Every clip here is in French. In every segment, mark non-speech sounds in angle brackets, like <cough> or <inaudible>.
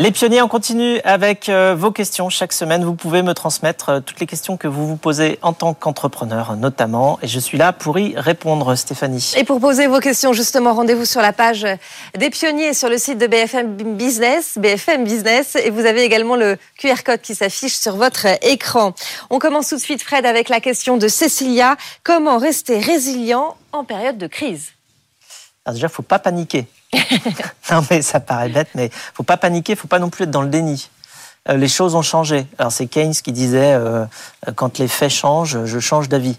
Les pionniers, on continue avec euh, vos questions. Chaque semaine, vous pouvez me transmettre euh, toutes les questions que vous vous posez en tant qu'entrepreneur, notamment. Et je suis là pour y répondre, Stéphanie. Et pour poser vos questions, justement, rendez-vous sur la page des pionniers sur le site de BFM Business, BFM Business. Et vous avez également le QR code qui s'affiche sur votre écran. On commence tout de suite, Fred, avec la question de Cécilia. Comment rester résilient en période de crise? Alors déjà, faut pas paniquer. <laughs> non, mais ça paraît bête, mais faut pas paniquer, faut pas non plus être dans le déni. Euh, les choses ont changé. Alors c'est Keynes qui disait euh, quand les faits changent, je change d'avis.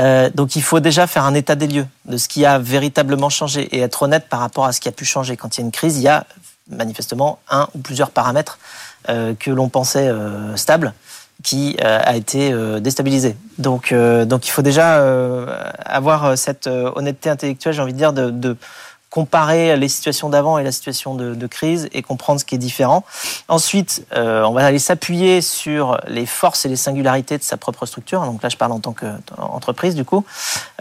Euh, donc il faut déjà faire un état des lieux de ce qui a véritablement changé et être honnête par rapport à ce qui a pu changer. Quand il y a une crise, il y a manifestement un ou plusieurs paramètres que l'on pensait stables qui a été déstabilisé. Donc, donc il faut déjà avoir cette honnêteté intellectuelle, j'ai envie de dire, de, de comparer les situations d'avant et la situation de, crise et comprendre ce qui est différent. Ensuite, euh, on va aller s'appuyer sur les forces et les singularités de sa propre structure. Donc là, je parle en tant qu'entreprise, du coup.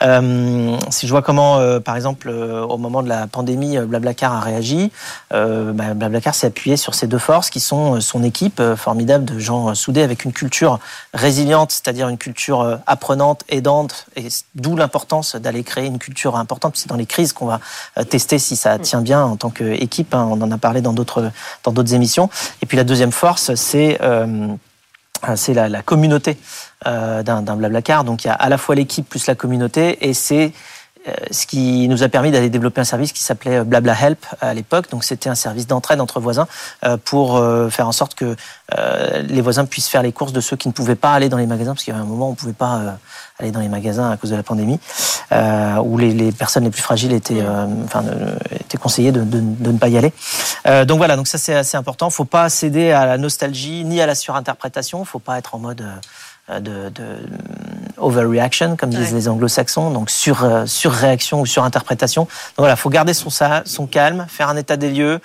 Euh, si je vois comment, euh, par exemple, au moment de la pandémie, Blablacar a réagi, bah, Blablacar s'est appuyé sur ces deux forces qui sont son équipe formidable de gens soudés avec une culture résiliente, c'est-à-dire une culture apprenante, aidante, et d'où l'importance d'aller créer une culture importante. C'est dans les crises qu'on va tester si ça mm. tient bien en tant qu'équipe. Hein. on en a parlé dans d'autres dans d'autres émissions. Et puis la deuxième force, c'est euh, c'est la, communauté euh, d'un Blablacar. Donc il y a à la fois l'équipe plus la communauté, et c'est ce qui nous a permis d'aller développer un service qui s'appelait Blabla Help à l'époque. Donc c'était un service d'entraide entre voisins pour faire en sorte que les voisins puissent faire les courses de ceux qui ne pouvaient pas aller dans les magasins, parce qu'il y avait un moment où on ne pouvait pas aller dans les magasins à cause de la pandémie, euh, où les, personnes les plus fragiles étaient, euh, enfin, étaient conseillées de, de, de, ne pas y aller. Euh, donc voilà, donc ça c'est assez important. Faut pas céder à la nostalgie ni à la surinterprétation. Faut pas être en mode euh, de, de overreaction, comme disent les anglo-saxons, donc sur, euh, surréaction ou surinterprétation. Donc voilà, faut garder son, son calme, faire un état des lieux,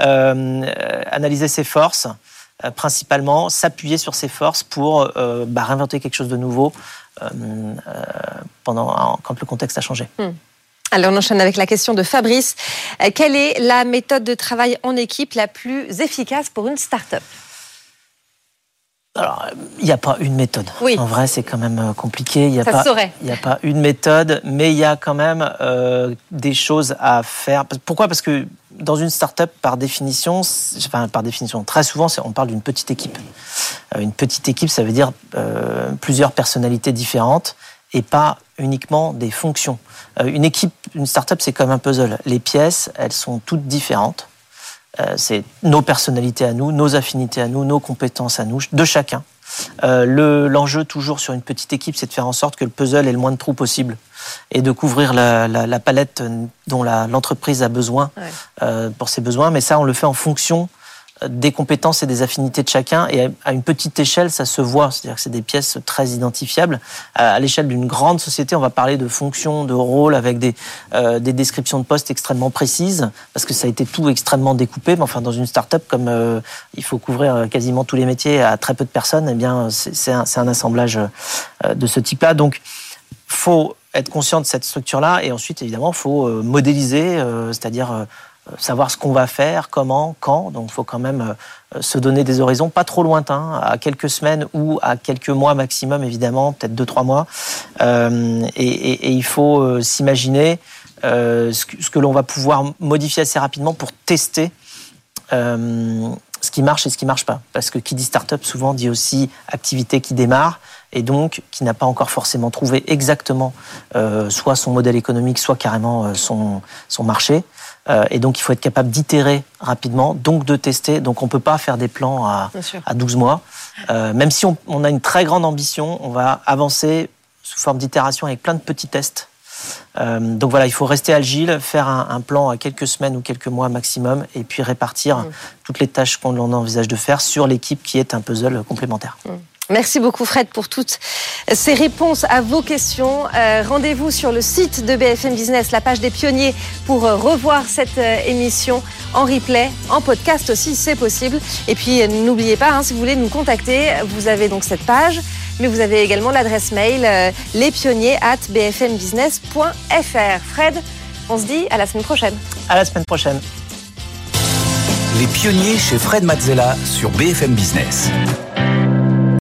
euh, analyser ses forces principalement, s'appuyer sur ses forces pour bah, réinventer quelque chose de nouveau, euh, euh, pendant, quand le contexte a changé. Hmm. Alors on enchaîne avec la question de Fabrice. Euh, quelle est la méthode de travail en équipe la plus efficace pour une start-up? Alors, il n'y a pas une méthode. Oui. En vrai, c'est quand même compliqué. Il n'y a, pas, a pas une méthode, mais il y a quand même des choses à faire. Pourquoi? Parce que dans une start-up, par définition, enfin, par définition, très souvent, on parle d'une petite équipe. Euh, une petite équipe, ça veut dire euh, plusieurs personnalités différentes et pas uniquement des fonctions. Euh, une équipe, une start-up, c'est comme un puzzle. Les pièces, elles sont toutes différentes. C'est nos personnalités à nous, nos affinités à nous, nos compétences à nous, de chacun. Euh, l'enjeu toujours sur une petite équipe, c'est de faire en sorte que le puzzle ait le moins de trous possible et de couvrir la, la, palette dont l'entreprise a besoin euh, pour ses besoins. Mais ça, on le fait en fonction des compétences et des affinités de chacun. Et à une petite échelle, ça se voit. C'est-à-dire que c'est des pièces très identifiables. À l'échelle d'une grande société, on va parler de fonctions, de rôles avec des, euh, des descriptions de postes extrêmement précises, parce que ça a été tout extrêmement découpé. Mais enfin, dans une start-up, comme euh, il faut couvrir quasiment tous les métiers à très peu de personnes, eh bien, c'est un, un, assemblage euh, de ce type-là. Donc, faut être conscient de cette structure-là. Et ensuite, évidemment, faut modéliser, c'est-à-dire savoir ce qu'on va faire, comment, quand. Donc il faut quand même euh, se donner des horizons pas trop lointains, à quelques semaines ou à quelques mois maximum, évidemment, peut-être deux, trois mois. Euh, et, il faut euh, s'imaginer ce que, l'on va pouvoir modifier assez rapidement pour tester ce qui marche et ce qui marche pas. Parce que qui dit start-up souvent dit aussi activité qui démarre et donc qui n'a pas encore forcément trouvé exactement soit son modèle économique, soit carrément son, son marché. Euh, et donc, il faut être capable d'itérer rapidement, donc de tester. Donc, on ne peut pas faire des plans à, à 12 mois. Euh, même si on, a une très grande ambition, on va avancer sous forme d'itération avec plein de petits tests. Euh, donc voilà, il faut rester agile, faire un, plan à quelques semaines ou quelques mois maximum, et puis répartir mm. toutes les tâches qu'on envisage de faire sur l'équipe qui est un puzzle complémentaire. Mm. Merci beaucoup Fred pour toutes ces réponses à vos questions. Euh, rendez-vous sur le site de BFM Business, la page des pionniers, pour euh, revoir cette euh, émission en replay, en podcast aussi, c'est possible. Et puis n'oubliez pas, hein, si vous voulez nous contacter, vous avez donc cette page mais vous avez également l'adresse mail euh, lespionniers at bfmbusiness.fr. Fred, on se dit à la semaine prochaine. À la semaine prochaine. Les pionniers chez Fred Mazzella sur BFM Business.